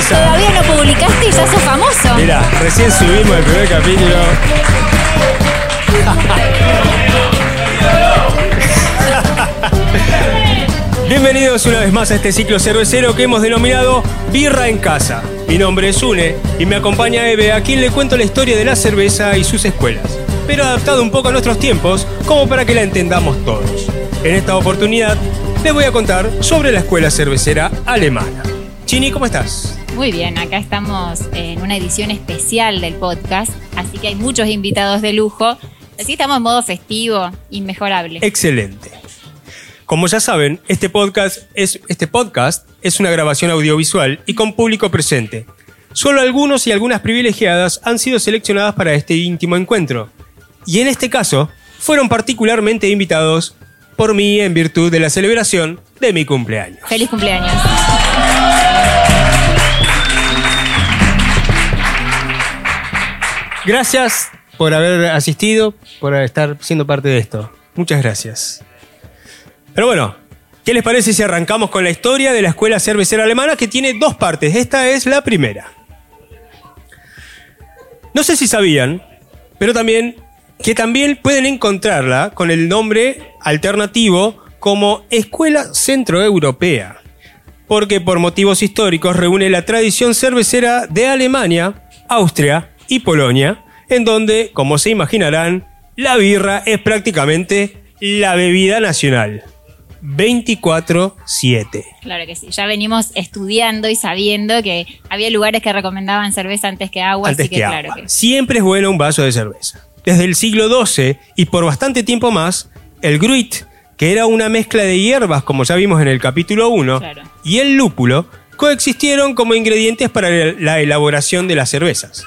Todavía no publicaste y ya sos famoso. Mirá, recién subimos el primer capítulo. Bienvenidos una vez más a este ciclo cervecero que hemos denominado Birra en Casa. Mi nombre es Une y me acompaña Eve, a quien le cuento la historia de la cerveza y sus escuelas, pero adaptado un poco a nuestros tiempos como para que la entendamos todos. En esta oportunidad les voy a contar sobre la escuela cervecera alemana. Chini, ¿cómo estás? Muy bien, acá estamos en una edición especial del podcast, así que hay muchos invitados de lujo. Así estamos en modo festivo, inmejorable. Excelente. Como ya saben, este podcast, es, este podcast es una grabación audiovisual y con público presente. Solo algunos y algunas privilegiadas han sido seleccionadas para este íntimo encuentro. Y en este caso, fueron particularmente invitados por mí en virtud de la celebración de mi cumpleaños. Feliz cumpleaños. Gracias por haber asistido, por estar siendo parte de esto. Muchas gracias. Pero bueno, ¿qué les parece si arrancamos con la historia de la escuela cervecera alemana que tiene dos partes? Esta es la primera. No sé si sabían, pero también que también pueden encontrarla con el nombre alternativo como Escuela Centroeuropea, porque por motivos históricos reúne la tradición cervecera de Alemania, Austria y Polonia, en donde, como se imaginarán, la birra es prácticamente la bebida nacional. 24-7. Claro que sí, ya venimos estudiando y sabiendo que había lugares que recomendaban cerveza antes que agua, Antes así que, que claro agua. que Siempre es bueno un vaso de cerveza. Desde el siglo XII y por bastante tiempo más, el gruit, que era una mezcla de hierbas, como ya vimos en el capítulo 1, Claro. y el lúpulo, coexistieron como ingredientes para la elaboración de las cervezas.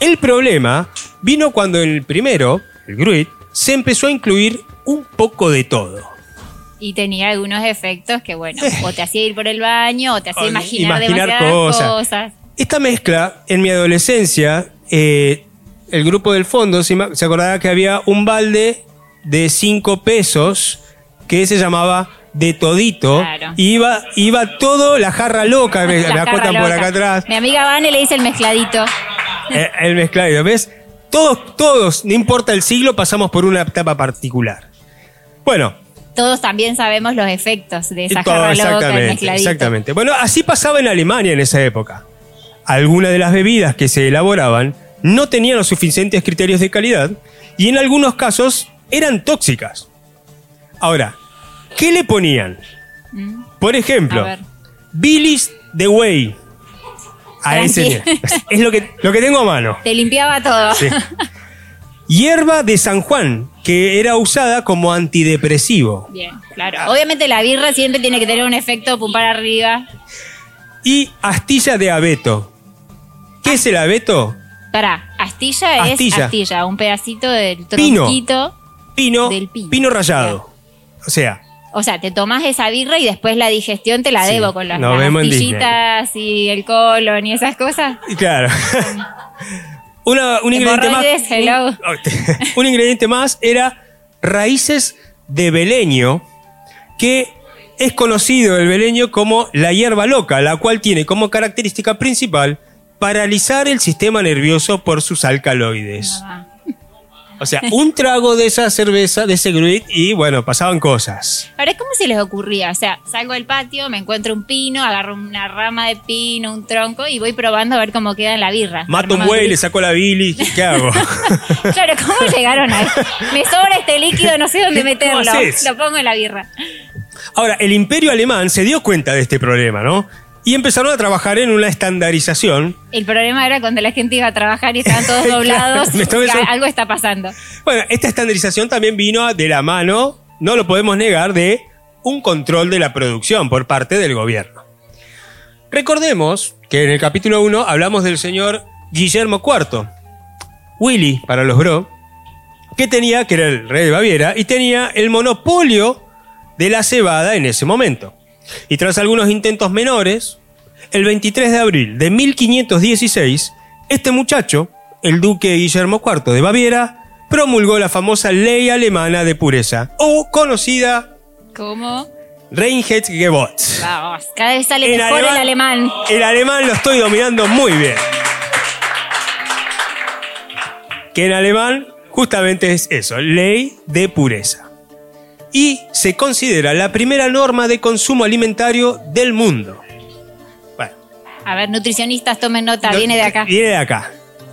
El problema vino cuando en el primero, el gruit, se empezó a incluir un poco de todo. Y tenía algunos efectos que, bueno, o te hacía ir por el baño o te hacía imaginar, imaginar demasiadas cosas. cosas. Esta mezcla, en mi adolescencia, eh, el grupo del fondo se, acordaba que había un balde de 5 pesos que se llamaba de todito. Claro. Y iba, iba todo la jarra loca, me, La me por acá atrás. Mi amiga Vane le dice el mezcladito. Eh, el mezclado, ¿ves? Todos, todos, no importa el siglo, pasamos por una etapa particular. Bueno, Todos también sabemos los efectos de esa todo, jarra loca, exactamente, exactamente. Bueno, así pasaba en Alemania en esa época. Algunas de las bebidas que se elaboraban no tenían los suficientes criterios de calidad y en algunos casos eran tóxicas. Ahora, ¿qué le ponían? Mm, Por ejemplo. Billy's The Way. A ese es lo que, lo que tengo a mano. Te limpiaba todo. Sí. Hierba de San Juan, que era usada como antidepresivo. Bien, claro. Obviamente la birra siempre tiene que tener un efecto pum para arriba. Y astilla de abeto. ¿Qué es el abeto? Pará, astilla, Astilla. es astilla, un pedacito del Pino. tronquito. Pino, Del pino. rallado. O sea, O sea, te tomás esa birra y después la digestión te la Sí, debo con las, nos las vemos en astillitas y el colon y esas cosas. y claro. Una- un, ingrediente más, un, un ingrediente más era raíces de beleño, que es conocido el beleño como la hierba loca, la cual tiene como característica principal paralizar el sistema nervioso por sus alcaloides. Ah, O sea, un trago de esa cerveza, de ese gruit, y bueno, pasaban cosas. Ahora, ¿cómo se les ocurría? O sea, salgo del patio, me encuentro un pino, agarro una rama de pino, un tronco y voy probando a ver cómo queda en la birra. Mato un un le saco la bili, ¿qué hago? Claro, ¿cómo llegaron ahí? Me sobra este líquido, no sé dónde meterlo. Lo pongo en la birra. Ahora, el imperio alemán se dio cuenta de este problema, ¿no? Y empezaron a trabajar en una estandarización. El problema era cuando la gente iba a trabajar y estaban todos doblados. algo está pasando. Bueno, esta estandarización también vino de la mano, no lo podemos negar, de un control de la producción por parte del gobierno. Recordemos que en el capítulo 1 hablamos del señor Guillermo IV, Willy para los bro, que tenía, que era el rey de Baviera, y tenía el monopolio de la cebada en ese momento. Y tras algunos intentos menores, el 23 de abril de 1516, este muchacho, el duque Guillermo IV de Baviera, promulgó la famosa ley alemana de pureza, o conocida ¿Cómo? Reinheitsgebot. Vamos, cada vez sale En mejor el alemán. El alemán lo estoy dominando muy bien. Que en alemán justamente es eso, ley de pureza. Y se considera la primera norma de consumo alimentario del mundo. Bueno, A ver, nutricionistas, tomen nota, no, viene de acá. Viene de acá.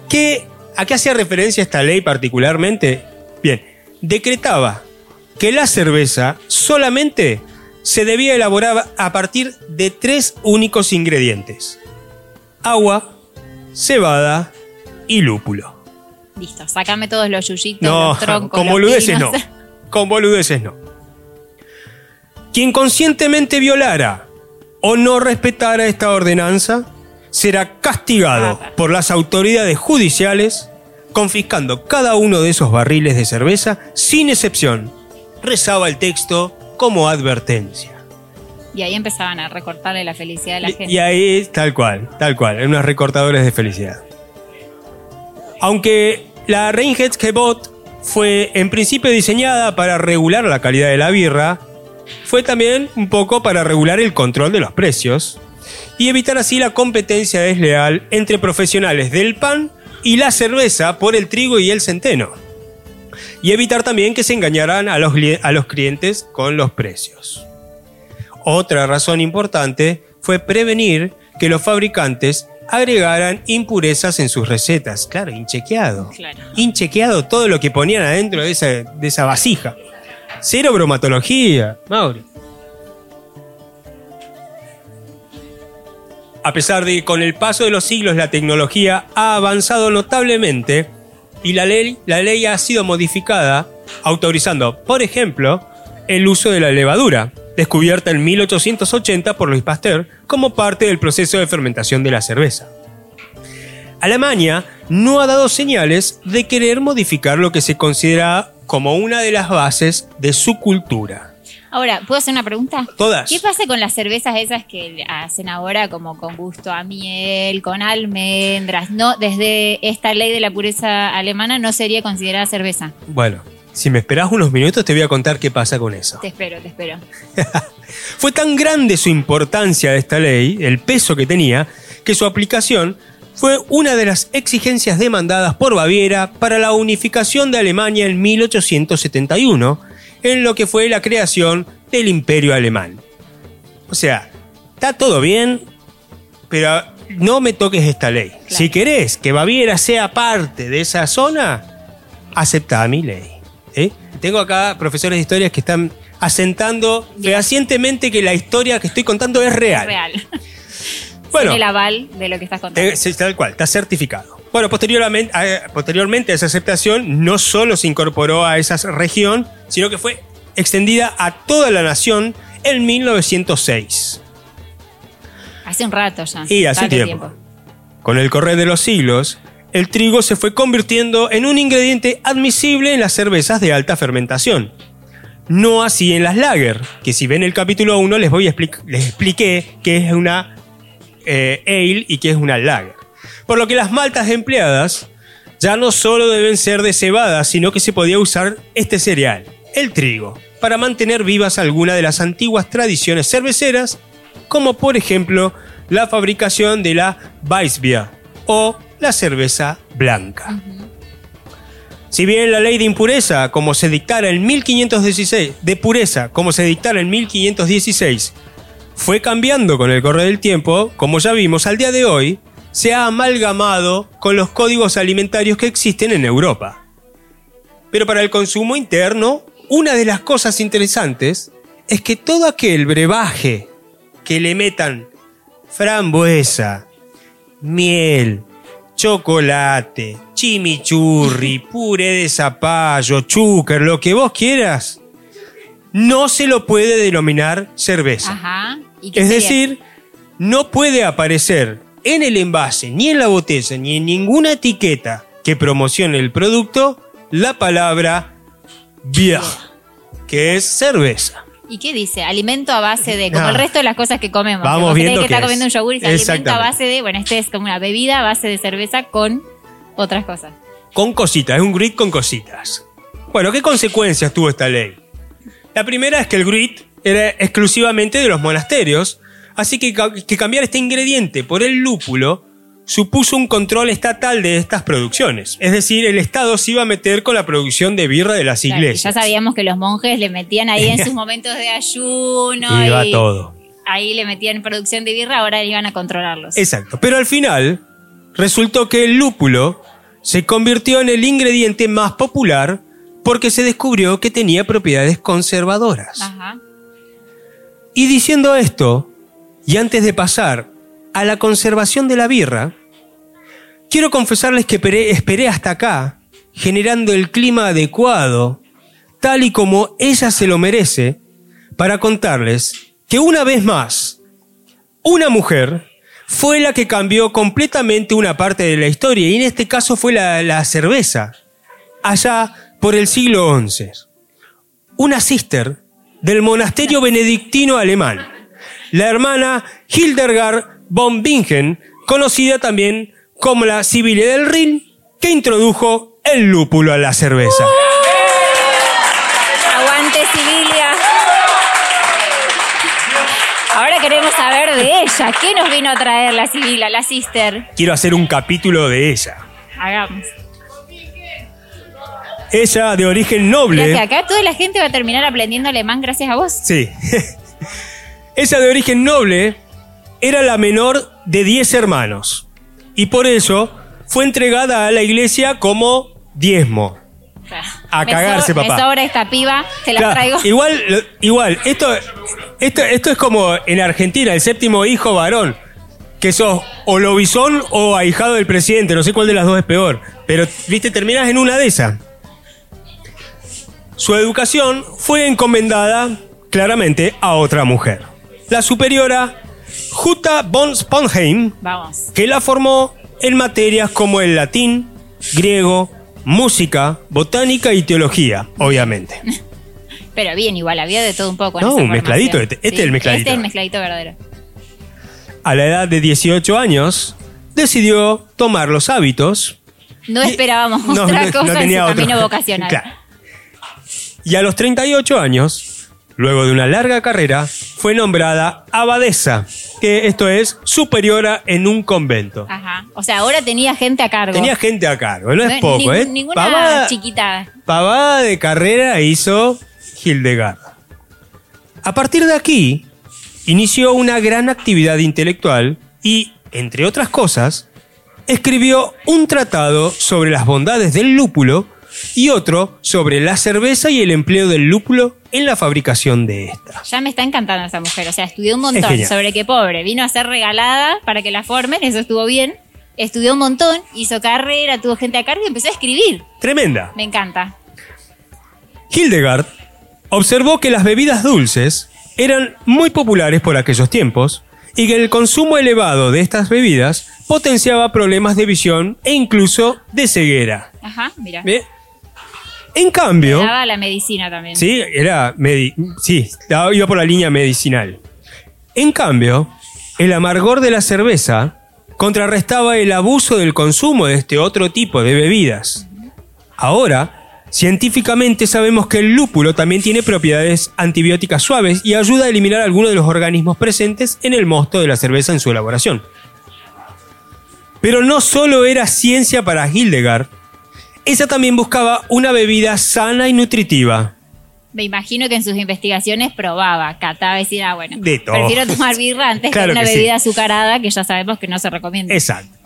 ¿Qué, ¿A qué hacía referencia esta ley particularmente? Bien, decretaba que la cerveza solamente se debía elaborar a partir de tres únicos ingredientes. Agua, cebada y lúpulo. Listo, sacame todos los yuyitos, No, los troncos. con boludeces no. Con boludeces no. Quien conscientemente violara o no respetara esta ordenanza será castigado por las autoridades judiciales confiscando cada uno de esos barriles de cerveza sin excepción. Rezaba el texto como advertencia. Y ahí empezaban a recortarle la felicidad de la Y- gente. Y ahí, tal cual, tal cual, en unos recortadores de felicidad. Aunque la Reinheitsgebot fue en principio diseñada para regular la calidad de la birra, fue también un poco para regular el control de los precios y evitar así la competencia desleal entre profesionales del pan y la cerveza por el trigo y el centeno. Y evitar también que se engañaran a los, a los clientes con los precios. Otra razón importante fue prevenir que los fabricantes agregaran impurezas en sus recetas. Claro, inchequeado. Claro. Inchequeado todo lo que ponían adentro de esa, de esa vasija. Cero bromatología, Mauri. A pesar de que con el paso de los siglos la tecnología ha avanzado notablemente y la ley, la ley ha sido modificada, autorizando, por ejemplo, el uso de la levadura, descubierta en 1880 por Luis Pasteur como parte del proceso de fermentación de la cerveza. Alemania no ha dado señales de querer modificar lo que se considera como una de las bases de su cultura. Ahora, ¿puedo hacer una pregunta? Todas. ¿Qué pasa con las cervezas esas que hacen ahora como con gusto a miel, con almendras? No, desde esta ley de la pureza alemana no sería considerada cerveza. Bueno, si me esperás unos minutos te voy a contar qué pasa con eso. Te espero, te espero. Fue tan grande su importancia de esta ley, el peso que tenía, que su aplicación fue una de las exigencias demandadas por Baviera para la unificación de Alemania en 1871, en lo que fue la creación del Imperio Alemán. O sea, está todo bien, pero no me toques esta ley. Si querés que Baviera sea parte de esa zona, aceptá mi ley. ¿eh? Tengo acá profesores de historia que están asentando fehacientemente que la historia que estoy contando es real. Real. Bueno, el aval de lo que estás contando. sí, tal cual, está certificado. Bueno, posteriormente a, posteriormente a esa aceptación, no solo se incorporó a esa región, sino que fue extendida a toda la nación en 1906. Hace un rato ya. Y hace tiempo. Con el correr de los siglos, el trigo se fue convirtiendo en un ingrediente admisible en las cervezas de alta fermentación. No así en las lager, que si ven el capítulo 1 les, voy a expli- les expliqué qué es una eh, ale y qué es una lager. Por lo que las maltas empleadas ya no solo deben ser de cebada, sino que se podía usar este cereal, el trigo, para mantener vivas algunas de las antiguas tradiciones cerveceras, como por ejemplo la fabricación de la Weissbier o la cerveza blanca. Si bien la ley de impureza, como se dictara en 1516, de pureza, como se dictara en 1516, fue cambiando con el correr del tiempo, como ya vimos al día de hoy, se ha amalgamado con los códigos alimentarios que existen en Europa. Pero para el consumo interno, una de las cosas interesantes es que todo aquel brebaje que le metan frambuesa, miel, chocolate, chimichurri, puré de zapallo, chúcar, lo que vos quieras, no se lo puede denominar cerveza. Ajá. ¿Y qué Es sería? decir, no puede aparecer en el envase, ni en la botella, ni en ninguna etiqueta que promocione el producto la palabra bier, que es cerveza. ¿Y qué dice? Alimento a base de, como el resto de las cosas que comemos. Vamos vos viendo que está es. comiendo un yogur y dice alimento a base de, bueno, este es como una bebida a base de cerveza con otras cosas. Con cositas, es un grit con cositas. Bueno, ¿qué consecuencias tuvo esta ley? La primera es que el grit era exclusivamente de los monasterios, así que, ca- que cambiar este ingrediente por el lúpulo supuso un control estatal de estas producciones. Es decir, el Estado se iba a meter con la producción de birra de las Claro, iglesias. ya sabíamos que los monjes le metían ahí en sus momentos de ayuno. Iba y todo. Ahí le metían producción de birra, ahora iban a controlarlos. Exacto. Pero al final resultó que el lúpulo se convirtió en el ingrediente más popular porque se descubrió que tenía propiedades conservadoras. Ajá. Y diciendo esto, y antes de pasar a la conservación de la birra, quiero confesarles que esperé, hasta acá, generando el clima adecuado, tal y como ella se lo merece, para contarles que una vez más, una mujer fue la que cambió completamente una parte de la historia, y en este caso fue la, la cerveza, allá por el siglo XI una sister del monasterio benedictino alemán, la hermana Hildegard von Bingen, conocida también como la Sibile del Rin, que introdujo el lúpulo a la cerveza. Aguante, Sibilia. Ahora queremos saber de ella. ¿Qué nos vino a traer la Sibila, la sister? Quiero hacer un capítulo de ella. Hagamos. Ella de origen Mira noble. que acá toda la gente va a terminar aprendiendo alemán gracias a vos. Sí. Ella de origen noble era la menor de 10 hermanos. Y por eso fue entregada a la iglesia como diezmo. A Me cagarse, so- papá. Me sobra esta piba, te la Claro, traigo. Igual, igual, esto, esto, esto es como en Argentina, el séptimo hijo varón. Que sos o lobizón o ahijado del presidente, no sé cuál de las dos es peor. Pero, viste, terminas en una de esas. Su educación fue encomendada claramente a otra mujer. La superiora Jutta von Sponheim, Vamos. que la formó en materias como el latín, griego, música, botánica y teología, obviamente. Pero bien, igual, había de todo un poco. en No, un mezcladito, este- este es el mezcladito. Este es el mezcladito verdadero. A la edad de 18 años, decidió tomar los hábitos No Y- esperábamos no, otra no- cosa no en tenía su otro. camino vocacional. Claro. Y a los 38 años, luego de una larga carrera, fue nombrada abadesa, que esto es superiora en un convento. Ajá. O sea, ahora tenía gente a cargo. Tenía gente a cargo, no es poco, ¿eh? Ninguna Pavada- chiquita. pavada de carrera hizo Hildegard. A partir de aquí, inició una gran actividad intelectual y, entre otras cosas, escribió un tratado sobre las bondades del lúpulo y otro sobre la cerveza y el empleo del lúpulo en la fabricación de esta. Ya me está encantando esa mujer. O sea, estudió un montón sobre qué pobre. Vino a ser regalada para que la formen, eso estuvo bien. Estudió un montón, hizo carrera, tuvo gente a cargo y empezó a escribir. Tremenda. Me encanta. Hildegard observó que las bebidas dulces eran muy populares por aquellos tiempos y que el consumo elevado de estas bebidas potenciaba problemas de visión e incluso de ceguera. Ajá, mira. En cambio, Daba la medicina también. sí, era medi- sí, iba por la línea medicinal. En cambio, el amargor de la cerveza contrarrestaba el abuso del consumo de este otro tipo de bebidas. Ahora, científicamente sabemos que el lúpulo también tiene propiedades antibióticas suaves y ayuda a eliminar algunos de los organismos presentes en el mosto de la cerveza en su elaboración. Pero no solo era ciencia para Hildegard, ella también buscaba una bebida sana y nutritiva. Me imagino que en sus investigaciones probaba, cataba y decía, ah, bueno, De todo. prefiero tomar birra antes Claro que una que sí. bebida azucarada que ya sabemos que no se recomienda. Exacto.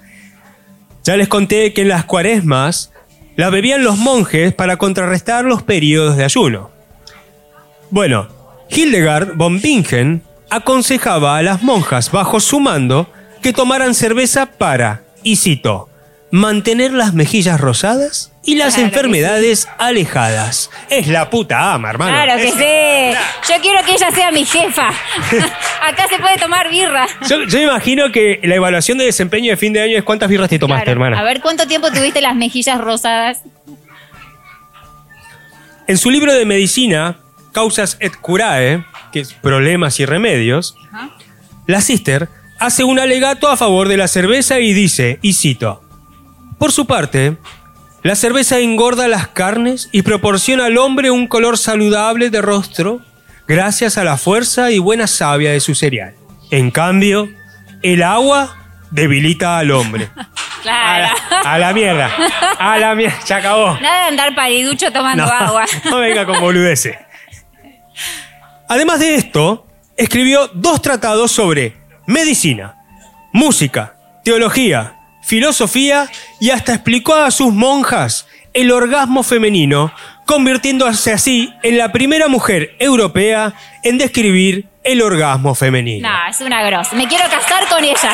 Ya les conté que en las cuaresmas la bebían los monjes para contrarrestar los periodos de ayuno. Bueno, Hildegard von Bingen aconsejaba a las monjas bajo su mando que tomaran cerveza para, y cito, mantener las mejillas rosadas y las Claro enfermedades alejadas. Es la puta ama, hermano. Claro que Es- sí. Yo quiero que ella sea mi jefa. Acá se puede tomar birra. Yo, yo imagino que la evaluación de desempeño de fin de año es cuántas birras te tomaste, Claro. hermana. A ver cuánto tiempo tuviste las mejillas rosadas. En su libro de medicina, Causas et Curae, que es Problemas y Remedios, Ajá. la Sister hace un alegato a favor de la cerveza y dice, y cito, Por su parte, la cerveza engorda las carnes y proporciona al hombre un color saludable de rostro, gracias a la fuerza y buena savia de su cereal. En cambio, el agua debilita al hombre. A Claro. la, a la mierda. A la mierda. Se acabó. Nada de andar pariducho tomando No, agua. no venga con boludeces. Además de esto, escribió dos tratados sobre medicina, música, teología, filosofía y hasta explicó a sus monjas el orgasmo femenino, convirtiéndose así en la primera mujer europea en describir el orgasmo femenino. No, es una grosa. Me quiero casar con ella.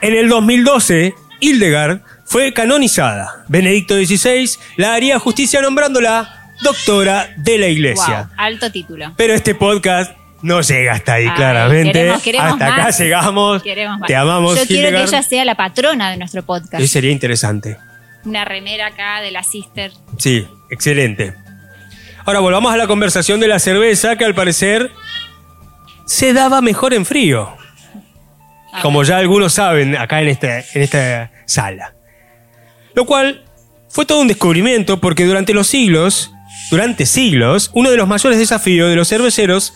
En el 2012, Hildegard fue canonizada. Benedicto XVI la haría justicia nombrándola doctora de la iglesia. Wow, alto título. Pero este podcast no llega hasta ahí, Ay, claramente. queremos- queremos hasta acá llegamos. Queremos más. Te amamos, Yo quiero que ella sea la patrona de nuestro podcast. Eso sería interesante. Una remera acá de la sister. Sí, excelente. Ahora volvamos a la conversación de la cerveza que al parecer se daba mejor en frío. A como ya algunos saben acá en esta, en esta sala. Lo cual fue todo un descubrimiento porque durante los siglos, durante siglos, uno de los mayores desafíos de los cerveceros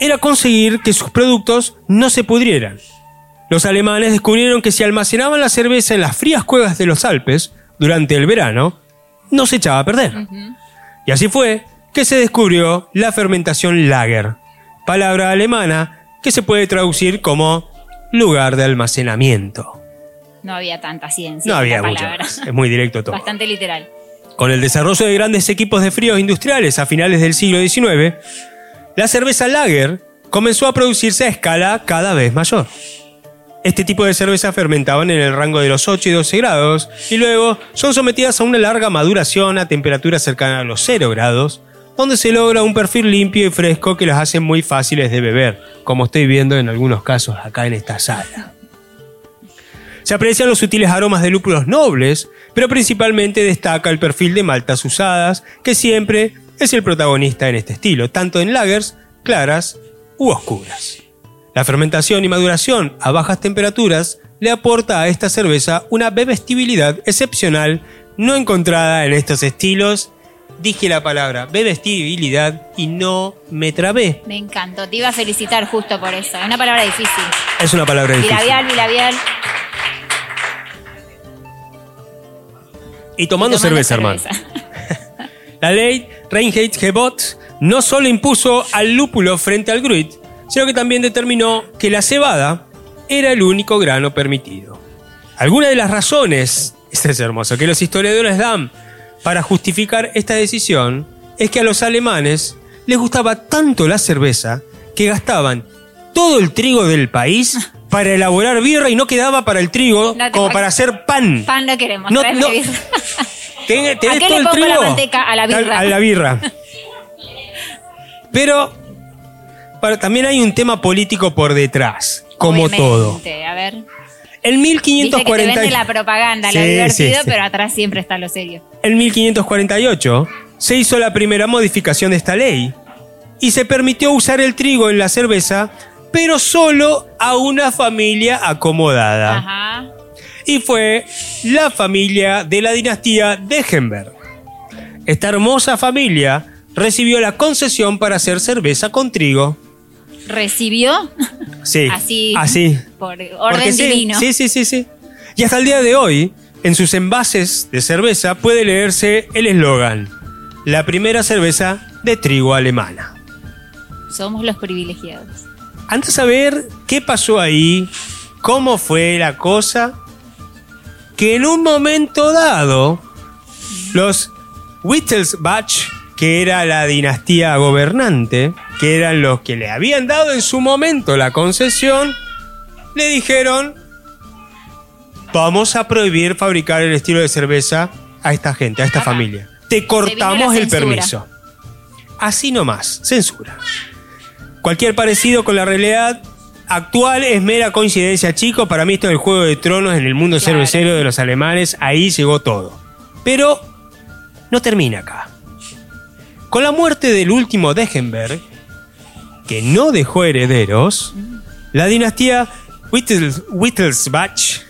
era conseguir que sus productos no se pudrieran. Los alemanes descubrieron que si almacenaban la cerveza en las frías cuevas de los Alpes durante el verano, no se echaba a perder. Y así fue que se descubrió la fermentación lager, palabra alemana que se puede traducir como lugar de almacenamiento. No había tanta ciencia. No había más, es muy directo todo. Bastante literal. Con el desarrollo de grandes equipos de fríos industriales a finales del siglo XIX, la cerveza lager comenzó a producirse a escala cada vez mayor. Este tipo de cerveza fermentaban en el rango de los 8 y 12 grados y luego son sometidas a una larga maduración a temperaturas cercanas a los 0 grados, donde se logra un perfil limpio y fresco que las hace muy fáciles de beber, como estoy viendo en algunos casos acá en esta sala. Se aprecian los sutiles aromas de lúpulos nobles, pero principalmente destaca el perfil de maltas usadas, que siempre es el protagonista en este estilo, tanto en lagers, claras u oscuras. La fermentación y maduración a bajas temperaturas le aporta a esta cerveza una bebestibilidad excepcional no encontrada en estos estilos. Dije la palabra bebestibilidad y no me trabé. Me encantó. Te iba a felicitar justo por eso. Es una palabra difícil. Es una palabra difícil. Bilabial, bilabial. Y tomando, cerveza, hermano. La ley Reinheitsgebot no solo impuso al lúpulo frente al gruit, sino que también determinó que la cebada era el único grano permitido. Algunas de las razones, esto es hermoso, que los historiadores dan para justificar esta decisión es que a los alemanes les gustaba tanto la cerveza que gastaban todo el trigo del país para elaborar birra y no quedaba para el trigo No como pa- para hacer pan. Pan no queremos. No, no. birra. Ten- tenés ¿A qué todo le el pongo la trigo. manteca? A la birra. A la birra. Pero para- también hay un tema político por detrás, como Obviamente. todo. A ver. En Viste que te 1540 vende la propaganda, lo Sí, divertido, sí, sí. pero atrás siempre está lo serio. En 1548 se hizo la primera modificación de esta ley y se permitió usar el trigo en la cerveza, pero solo a una familia acomodada. Ajá. y fue la familia de la dinastía Degenberg. Esta hermosa familia recibió la concesión para hacer cerveza con trigo. Recibió Sí, así, así. por orden divino. Sí, sí, sí, sí. Y hasta el día de hoy, en sus envases de cerveza puede leerse el eslogan: La primera cerveza de trigo alemana. Somos los privilegiados. Antes de saber qué pasó ahí, cómo fue la cosa, que en un momento dado, los Wittelsbach, que era la dinastía gobernante, que eran los que le habían dado en su momento la concesión, le dijeron, vamos a prohibir fabricar el estilo de cerveza a esta gente, a esta Ajá. familia. Te cortamos el permiso. Así nomás, censura. Cualquier parecido con la realidad actual es mera coincidencia, chicos. Para mí esto es el Juego de Tronos en el mundo Claro. cervecero de los alemanes. Ahí llegó todo. Pero no termina acá. Con la muerte del último Degenberg, que no dejó herederos, la dinastía Wittels- Wittelsbach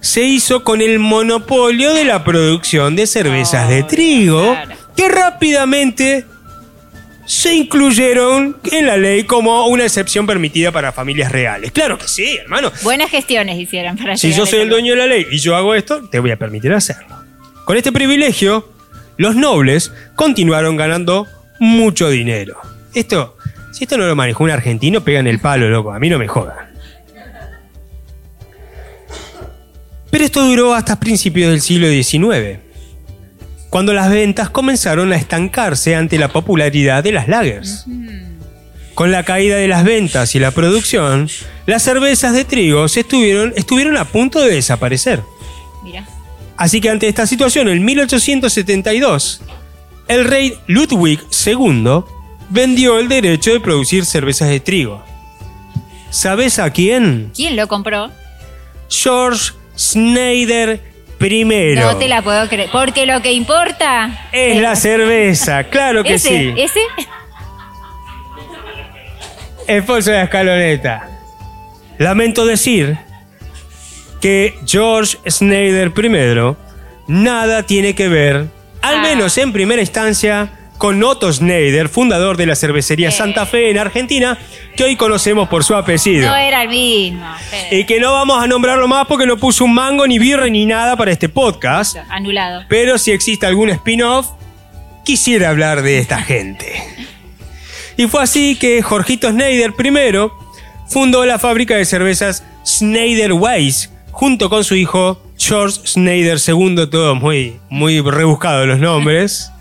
se hizo con el monopolio de la producción de cervezas de Oh, trigo, claro. que rápidamente se incluyeron en la ley como una excepción permitida para familias reales. Claro que sí, hermano. Buenas gestiones hicieron para Si yo soy el dueño de la ley y yo hago esto, te voy a permitir hacerlo. Con este privilegio, los nobles continuaron ganando mucho dinero. Esto, si esto no lo manejó un argentino, pegan el palo, loco. A mí no me jodan. Pero esto duró hasta principios del siglo XIX, cuando las ventas comenzaron a estancarse ante la popularidad de las lagers. Con la caída de las ventas y la producción, las cervezas de trigo se estuvieron, estuvieron a punto de desaparecer. Mira. Así que ante esta situación, en 1872, el rey Ludwig II vendió el derecho de producir cervezas de trigo. ¿Sabes a quién? ¿Quién lo compró? George Schneider I. No te la puedo creer. Porque lo que importa Es la cerveza, claro que ese, sí. ese. Esposo de la escaloneta. Lamento decir que George Schneider I nada tiene que ver, al Ah. menos en primera instancia, con Otto Schneider, fundador de la cervecería. Santa Fe en Argentina, que hoy conocemos por su apellido. No era el mismo. Y que no vamos a nombrarlo más porque no puso un mango, ni birra, ni nada para este podcast. Anulado. Pero si existe algún spin-off, quisiera hablar de esta gente. Y fue así que Jorgito Schneider I fundó la fábrica de cervezas Schneider Weiss junto con su hijo George Schneider II, todos muy, muy rebuscados los nombres.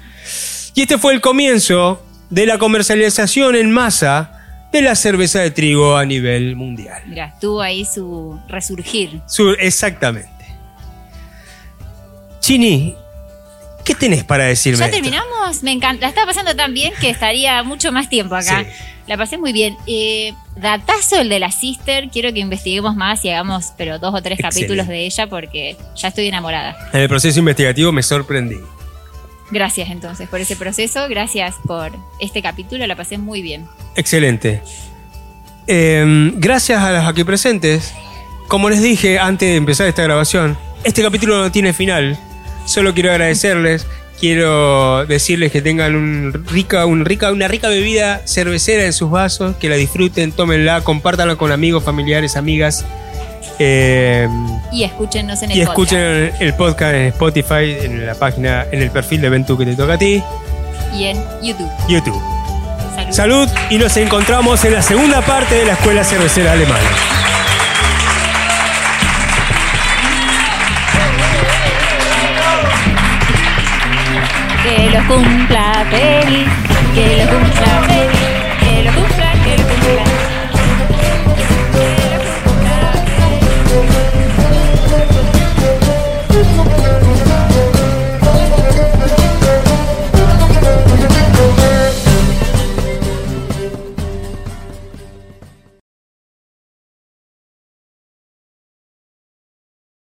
Y este fue el comienzo de la comercialización en masa de la cerveza de trigo a nivel mundial. Mira, tuvo ahí su resurgir. Su- exactamente. Chini, ¿qué tenés para decirme? ¿Ya esto? terminamos? Me encanta. La estaba pasando tan bien que estaría mucho más tiempo acá. Sí. La pasé muy bien. Eh, datazo el de la Sister. Quiero que investiguemos más y hagamos, pero dos o tres Excelente. capítulos de ella porque ya estoy enamorada. En el proceso investigativo me sorprendí. Gracias entonces por ese proceso. Gracias por este capítulo. La pasé muy bien. Excelente. Eh, gracias a los aquí presentes. Como les dije antes de empezar esta grabación, este capítulo no tiene final. Solo quiero agradecerles. Quiero decirles que tengan un rica, un rica, una rica bebida cervecera en sus vasos, que la disfruten, tómenla, compártanla con amigos, familiares, amigas. Eh, Y escúchenos en el y podcast. escuchen el podcast en Spotify, en la página, en el perfil de Ventu que te toca a ti, Y en YouTube. YouTube. Salud. Salud y nos encontramos en la segunda parte de la Escuela Cervecera Alemana. Que lo cumpla feliz. Que lo cumpla feliz.